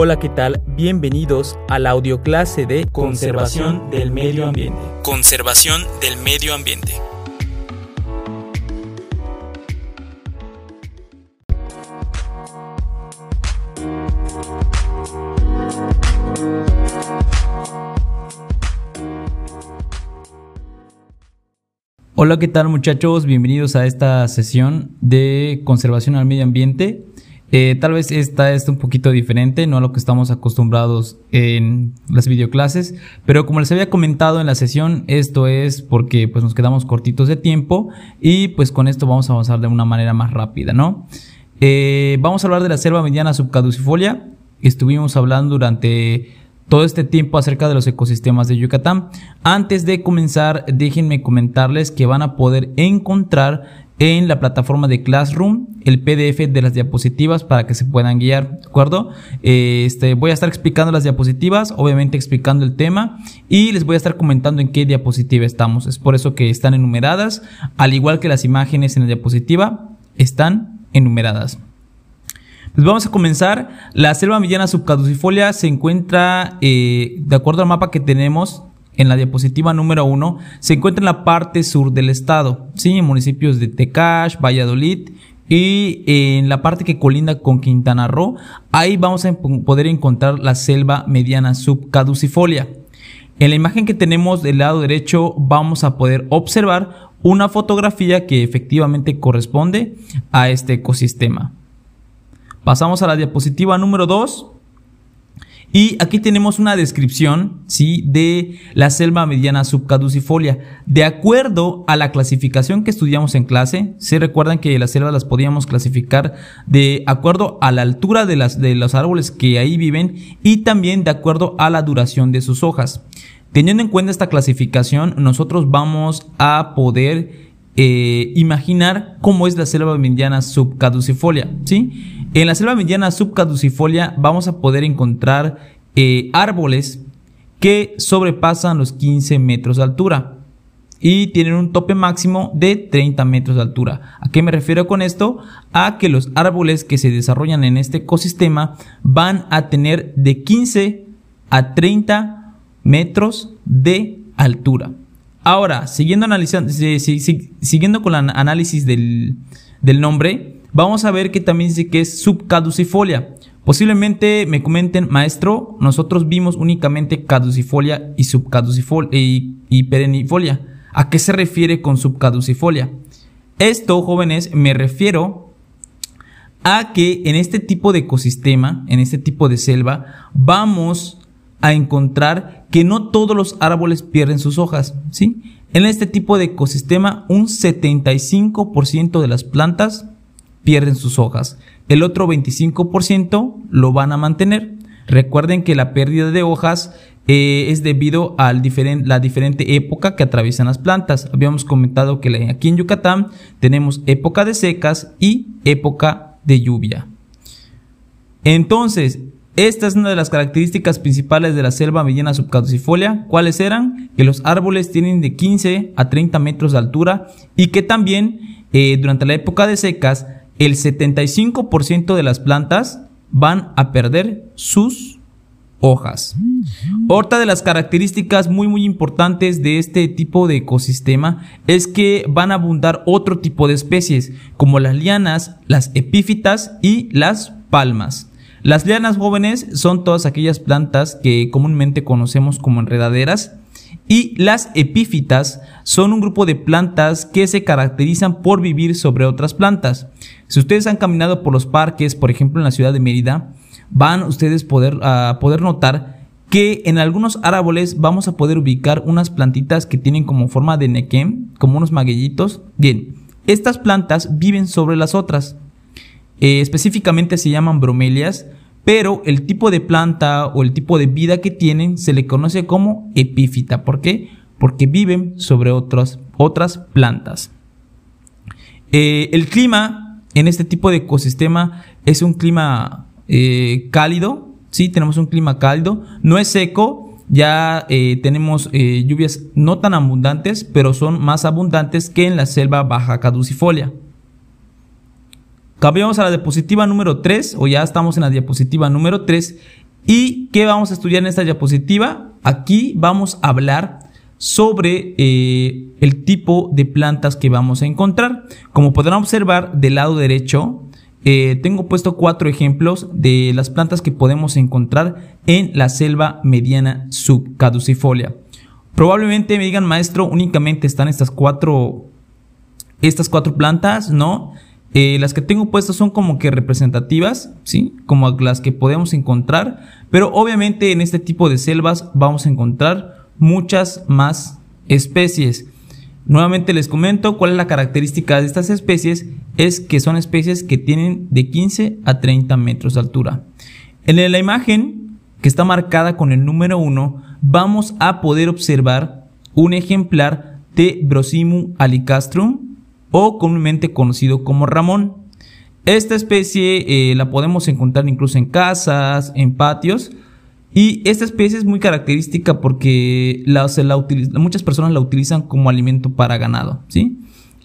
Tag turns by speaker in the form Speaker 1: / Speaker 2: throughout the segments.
Speaker 1: Hola, ¿qué tal? Bienvenidos a la audioclase de Conservación del Medio Ambiente.
Speaker 2: Conservación del Medio Ambiente.
Speaker 3: Hola, ¿qué tal muchachos? Bienvenidos a esta sesión de conservación al medio ambiente. Eh, tal vez esta es un poquito diferente, no a lo que estamos acostumbrados en las videoclases, pero como les había comentado en la sesión, esto es porque pues nos quedamos cortitos de tiempo y pues con esto vamos a avanzar de una manera más rápida, ¿no? Eh, vamos a hablar de la selva mediana subcaducifolia. Estuvimos hablando durante todo este tiempo acerca de los ecosistemas de Yucatán. Antes de comenzar, déjenme comentarles que van a poder encontrar en la plataforma de Classroom el PDF de las diapositivas para que se puedan guiar, ¿de acuerdo? Este, voy a estar explicando las diapositivas, obviamente explicando el tema y les voy a estar comentando en qué diapositiva estamos. Es por eso que están enumeradas, al igual que las imágenes en la diapositiva están enumeradas. Pues vamos a comenzar. La selva mediana subcaducifolia se encuentra, eh, de acuerdo al mapa que tenemos, en la diapositiva número 1, se encuentra en la parte sur del estado, ¿sí? en municipios de Tecash, Valladolid y en la parte que colinda con Quintana Roo, ahí vamos a poder encontrar la selva mediana subcaducifolia. En la imagen que tenemos del lado derecho vamos a poder observar una fotografía que efectivamente corresponde a este ecosistema. Pasamos a la diapositiva número 2. Y aquí tenemos una descripción, ¿sí? De la selva mediana subcaducifolia. De acuerdo a la clasificación que estudiamos en clase, se recuerdan que las selvas las podíamos clasificar de acuerdo a la altura de, las, de los árboles que ahí viven y también de acuerdo a la duración de sus hojas. Teniendo en cuenta esta clasificación, nosotros vamos a poder eh, imaginar cómo es la selva mediana subcaducifolia, ¿sí? En la selva mediana subcaducifolia vamos a poder encontrar eh, árboles que sobrepasan los 15 metros de altura y tienen un tope máximo de 30 metros de altura. ¿A qué me refiero con esto? A que los árboles que se desarrollan en este ecosistema van a tener de 15 a 30 metros de altura. Ahora, siguiendo, analizando, siguiendo con el análisis del, del nombre, vamos a ver que también dice que es subcaducifolia. Posiblemente me comenten, maestro, nosotros vimos únicamente caducifolia y subcaducifolia y, perennifolia. ¿A qué se refiere con subcaducifolia? Esto, jóvenes, me refiero a que en este tipo de ecosistema, en este tipo de selva, vamos a encontrar que no todos los árboles pierden sus hojas, ¿sí? En este tipo de ecosistema, un 75% de las plantas pierden sus hojas. El otro 25% lo van a mantener. Recuerden que la pérdida de hojas eh, es debido a la diferente época que atraviesan las plantas. Habíamos comentado que aquí en Yucatán tenemos época de secas y época de lluvia. Entonces, esta es una de las características principales de la selva mediana subcaducifolia. ¿Cuáles eran? Que los árboles tienen de 15 a 30 metros de altura y que también eh, durante la época de secas el 75% de las plantas van a perder sus hojas. Otra de las características muy muy importantes de este tipo de ecosistema es que van a abundar otro tipo de especies como las lianas, las epífitas y las palmas. Las lianas jóvenes son todas aquellas plantas que comúnmente conocemos como enredaderas y las epífitas son un grupo de plantas que se caracterizan por vivir sobre otras plantas. Si ustedes han caminado por los parques, por ejemplo en la ciudad de Mérida, van ustedes poder, a poder notar que en algunos árboles vamos a poder ubicar unas plantitas que tienen como forma de nequem, como unos maguellitos. Bien, estas plantas viven sobre las otras. Eh, específicamente se llaman bromelias pero el tipo de planta o el tipo de vida que tienen se le conoce como epífita. ¿Por qué? Porque viven sobre otras, plantas. Eh, el clima en este tipo de ecosistema es un clima eh, cálido, sí, tenemos un clima cálido, no es seco, ya eh, tenemos lluvias no tan abundantes, pero son más abundantes que en la selva baja caducifolia. Cambiamos a la diapositiva número 3, o ya estamos en la diapositiva número 3, ¿Y qué vamos a estudiar en esta diapositiva? Aquí vamos a hablar sobre eh, el tipo de plantas que vamos a encontrar. Como podrán observar del lado derecho, eh, tengo puesto cuatro ejemplos de las plantas que podemos encontrar en la selva mediana subcaducifolia. Probablemente me digan, maestro, únicamente están estas cuatro, estas cuatro plantas, ¿no? Eh, las que tengo puestas son como que representativas, ¿sí? Como las que podemos encontrar, pero obviamente en este tipo de selvas vamos a encontrar muchas más especies. Nuevamente les comento cuál es la característica de estas especies, es que son especies que tienen de 15 a 30 metros de altura. En la imagen que está marcada con el número 1, vamos a poder observar un ejemplar de Brosimum alicastrum o comúnmente conocido como ramón. Esta especie eh, la podemos encontrar incluso en casas, en patios, y esta especie es muy característica porque muchas personas la utilizan como alimento para ganado, ¿sí?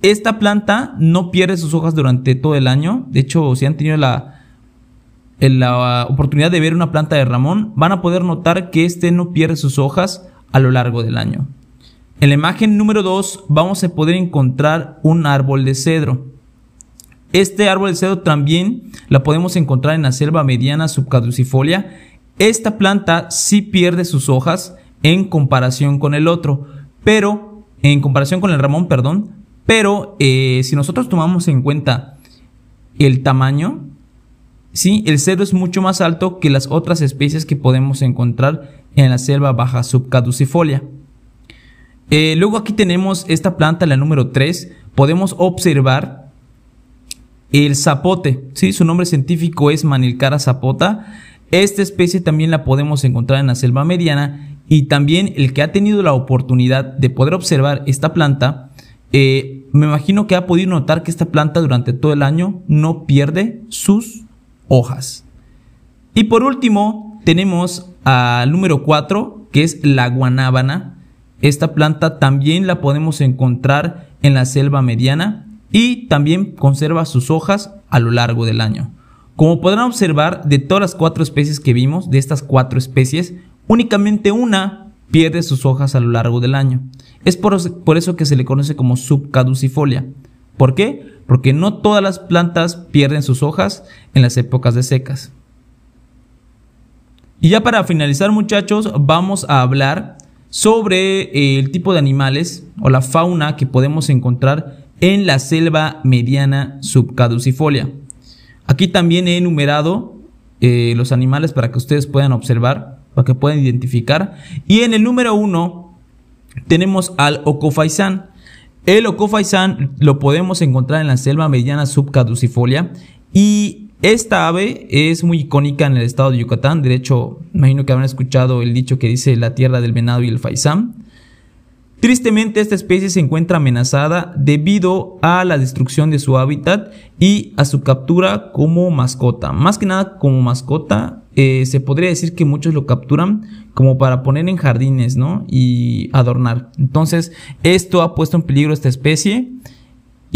Speaker 3: Esta planta no pierde sus hojas durante todo el año. De hecho, si han tenido la, la oportunidad de ver una planta de ramón, van a poder notar que este no pierde sus hojas a lo largo del año. En la imagen número 2 vamos a poder encontrar un árbol de cedro. Este árbol de cedro también la podemos encontrar en la selva mediana subcaducifolia esta planta sí pierde sus hojas en comparación con el otro, pero en comparación con el ramón, perdón, pero eh, si nosotros tomamos en cuenta el tamaño, sí, el cedro es mucho más alto que las otras especies que podemos encontrar en la selva baja subcaducifolia. Eh, luego aquí tenemos esta planta, la número 3, podemos observar el zapote, ¿sí? su nombre científico es Manilcara zapota. Esta especie también la podemos encontrar en la selva mediana y también el que ha tenido la oportunidad de poder observar esta planta, eh, me imagino que ha podido notar que esta planta durante todo el año no pierde sus hojas. Y por último, tenemos al número 4, que es la guanábana. Esta planta también la podemos encontrar en la selva mediana y también conserva sus hojas a lo largo del año. Como podrán observar, de todas las cuatro especies que vimos, de estas cuatro especies, únicamente una pierde sus hojas a lo largo del año. Es por, eso que se le conoce como subcaducifolia. ¿Por qué? Porque no todas las plantas pierden sus hojas en las épocas de secas. Y ya para finalizar muchachos, vamos a hablar sobre eh, el tipo de animales o la fauna que podemos encontrar en la selva mediana subcaducifolia. Aquí también he enumerado eh, los animales para que ustedes puedan observar, para que puedan identificar. Y en el número uno tenemos al ocofaisán. El ocofaisán lo podemos encontrar en la selva mediana subcaducifolia y esta ave es muy icónica en el estado de Yucatán. De hecho, imagino que habrán escuchado el dicho que dice la tierra del venado y el faisán. Tristemente esta especie se encuentra amenazada debido a la destrucción de su hábitat y a su captura como mascota. Más que nada como mascota, eh, se podría decir que muchos lo capturan como para poner en jardines, ¿no? Y adornar. Entonces, esto ha puesto en peligro esta especie.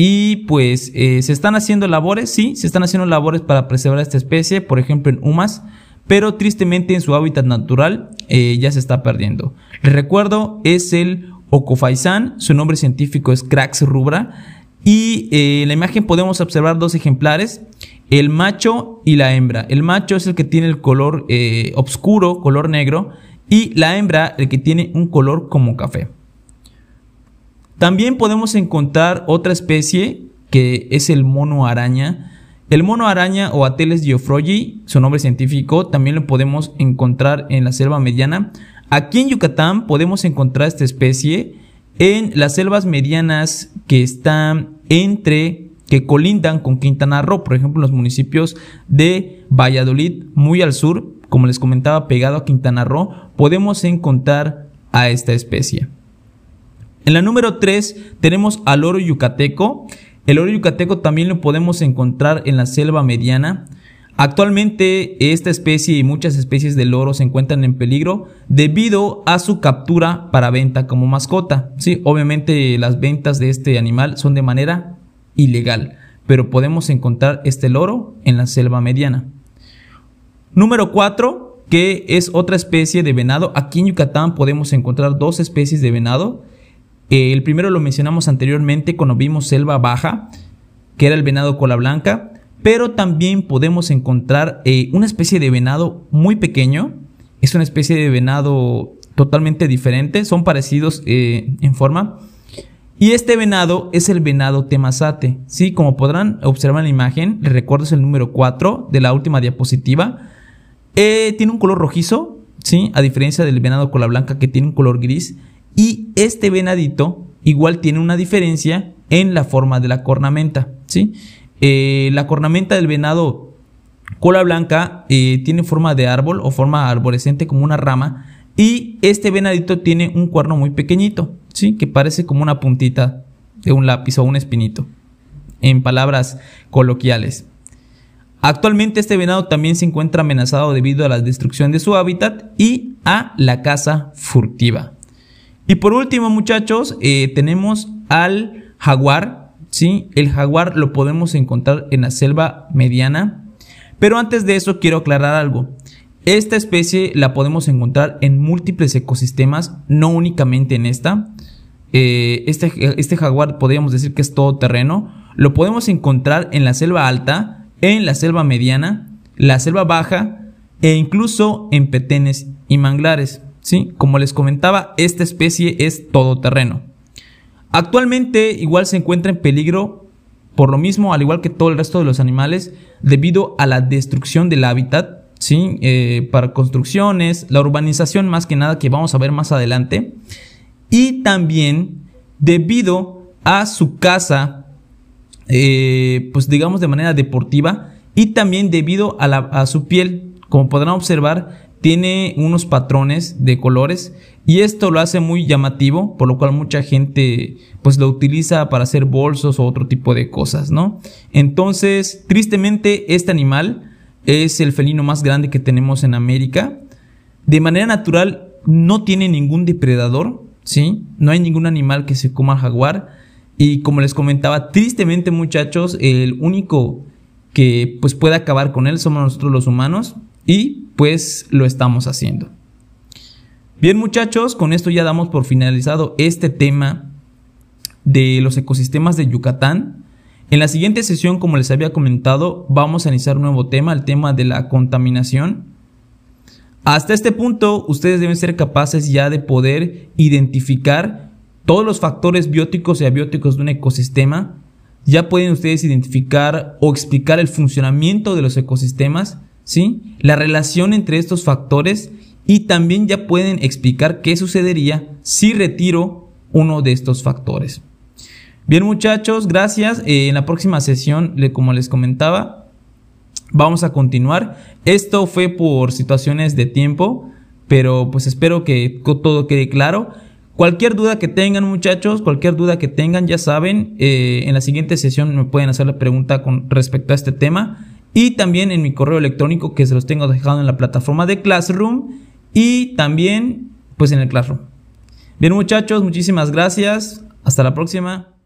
Speaker 3: Y pues eh, se están haciendo labores, sí, se están haciendo labores para preservar esta especie, por ejemplo en Umas, pero tristemente en su hábitat natural eh, ya se está perdiendo. Les recuerdo, es el Ocofaisán, su nombre científico es Crax rubra. Y eh, en la imagen podemos observar dos ejemplares, el macho y la hembra. El macho es el que tiene el color eh, oscuro, color negro, y la hembra el que tiene un color como café. También podemos encontrar otra especie que es el mono araña. El mono araña o Ateles geoffroyi, su nombre científico, también lo podemos encontrar en la selva mediana. Aquí en Yucatán podemos encontrar esta especie en las selvas medianas que están entre, que colindan con Quintana Roo, por ejemplo, en los municipios de Valladolid, muy al sur, como les comentaba, pegado a Quintana Roo, podemos encontrar a esta especie. En la número 3 tenemos al oro yucateco. El oro yucateco también lo podemos encontrar en la selva mediana. Actualmente esta especie y muchas especies de loro se encuentran en peligro debido a su captura para venta como mascota. Sí, obviamente las ventas de este animal son de manera ilegal, pero podemos encontrar este loro en la selva mediana. Número 4 que es otra especie de venado. Aquí en Yucatán podemos encontrar dos especies de venado. Eh, el primero lo mencionamos anteriormente cuando vimos selva baja, que era el venado cola blanca, pero también podemos encontrar eh, una especie de venado muy pequeño. Es una especie de venado totalmente diferente, son parecidos eh, en forma. Y este venado es el venado temazate. Sí, como podrán observar en la imagen, les recuerdo es el número 4 de la última diapositiva. Tiene un color rojizo, ¿sí? A diferencia del venado cola blanca que tiene un color gris. Y este venadito igual tiene una diferencia en la forma de la cornamenta, ¿sí? Eh, la cornamenta del venado cola blanca eh, tiene forma de árbol o forma arborescente como una rama. Y este venadito tiene un cuerno muy pequeñito, ¿sí? Que parece como una puntita de un lápiz o un espinito. En palabras coloquiales. Actualmente este venado también se encuentra amenazado debido a la destrucción de su hábitat y a la caza furtiva. Y por último muchachos, eh, tenemos al jaguar. ¿sí? El jaguar lo podemos encontrar en la selva mediana. Pero antes de eso quiero aclarar algo. Esta especie la podemos encontrar en múltiples ecosistemas, no únicamente en esta. Eh, este, este jaguar podríamos decir que es todo terreno. Lo podemos encontrar en la selva alta, en la selva mediana, la selva baja e incluso en petenes y manglares. ¿Sí? Como les comentaba, esta especie es todoterreno. Actualmente igual se encuentra en peligro por lo mismo, al igual que todo el resto de los animales, debido a la destrucción del hábitat, ¿sí? Eh, para construcciones, la urbanización más que nada que vamos a ver más adelante, y también debido a su caza eh, pues digamos de manera deportiva y también debido a, su piel, como podrán observar, tiene unos patrones de colores y esto lo hace muy llamativo, por lo cual mucha gente pues lo utiliza para hacer bolsos o otro tipo de cosas, ¿no? Entonces, tristemente este animal es el felino más grande que tenemos en América. De manera natural no tiene ningún depredador, ¿sí? No hay ningún animal que se coma al jaguar. Y como les comentaba, tristemente muchachos, el único que pues puede acabar con él somos nosotros los humanos y pues lo estamos haciendo. Bien muchachos, con esto ya damos por finalizado este tema de los ecosistemas de Yucatán. En la siguiente sesión, como les había comentado, vamos a iniciar un nuevo tema, el tema de la contaminación. Hasta este punto, ustedes deben ser capaces ya de poder identificar todos los factores bióticos y abióticos de un ecosistema, ya pueden ustedes identificar o explicar el funcionamiento de los ecosistemas, ¿sí? La relación entre estos factores y también ya pueden explicar qué sucedería si retiro uno de estos factores. Bien muchachos, gracias. Eh, en la próxima sesión, como les comentaba, vamos a continuar. Esto fue por situaciones de tiempo, pero pues espero que todo quede claro. Cualquier duda que tengan muchachos, cualquier duda que tengan, ya saben, eh, en la siguiente sesión me pueden hacer la pregunta con respecto a este tema y también en mi correo electrónico que se los tengo dejado en la plataforma de Classroom y también pues en el Classroom. Bien muchachos, muchísimas gracias, hasta la próxima.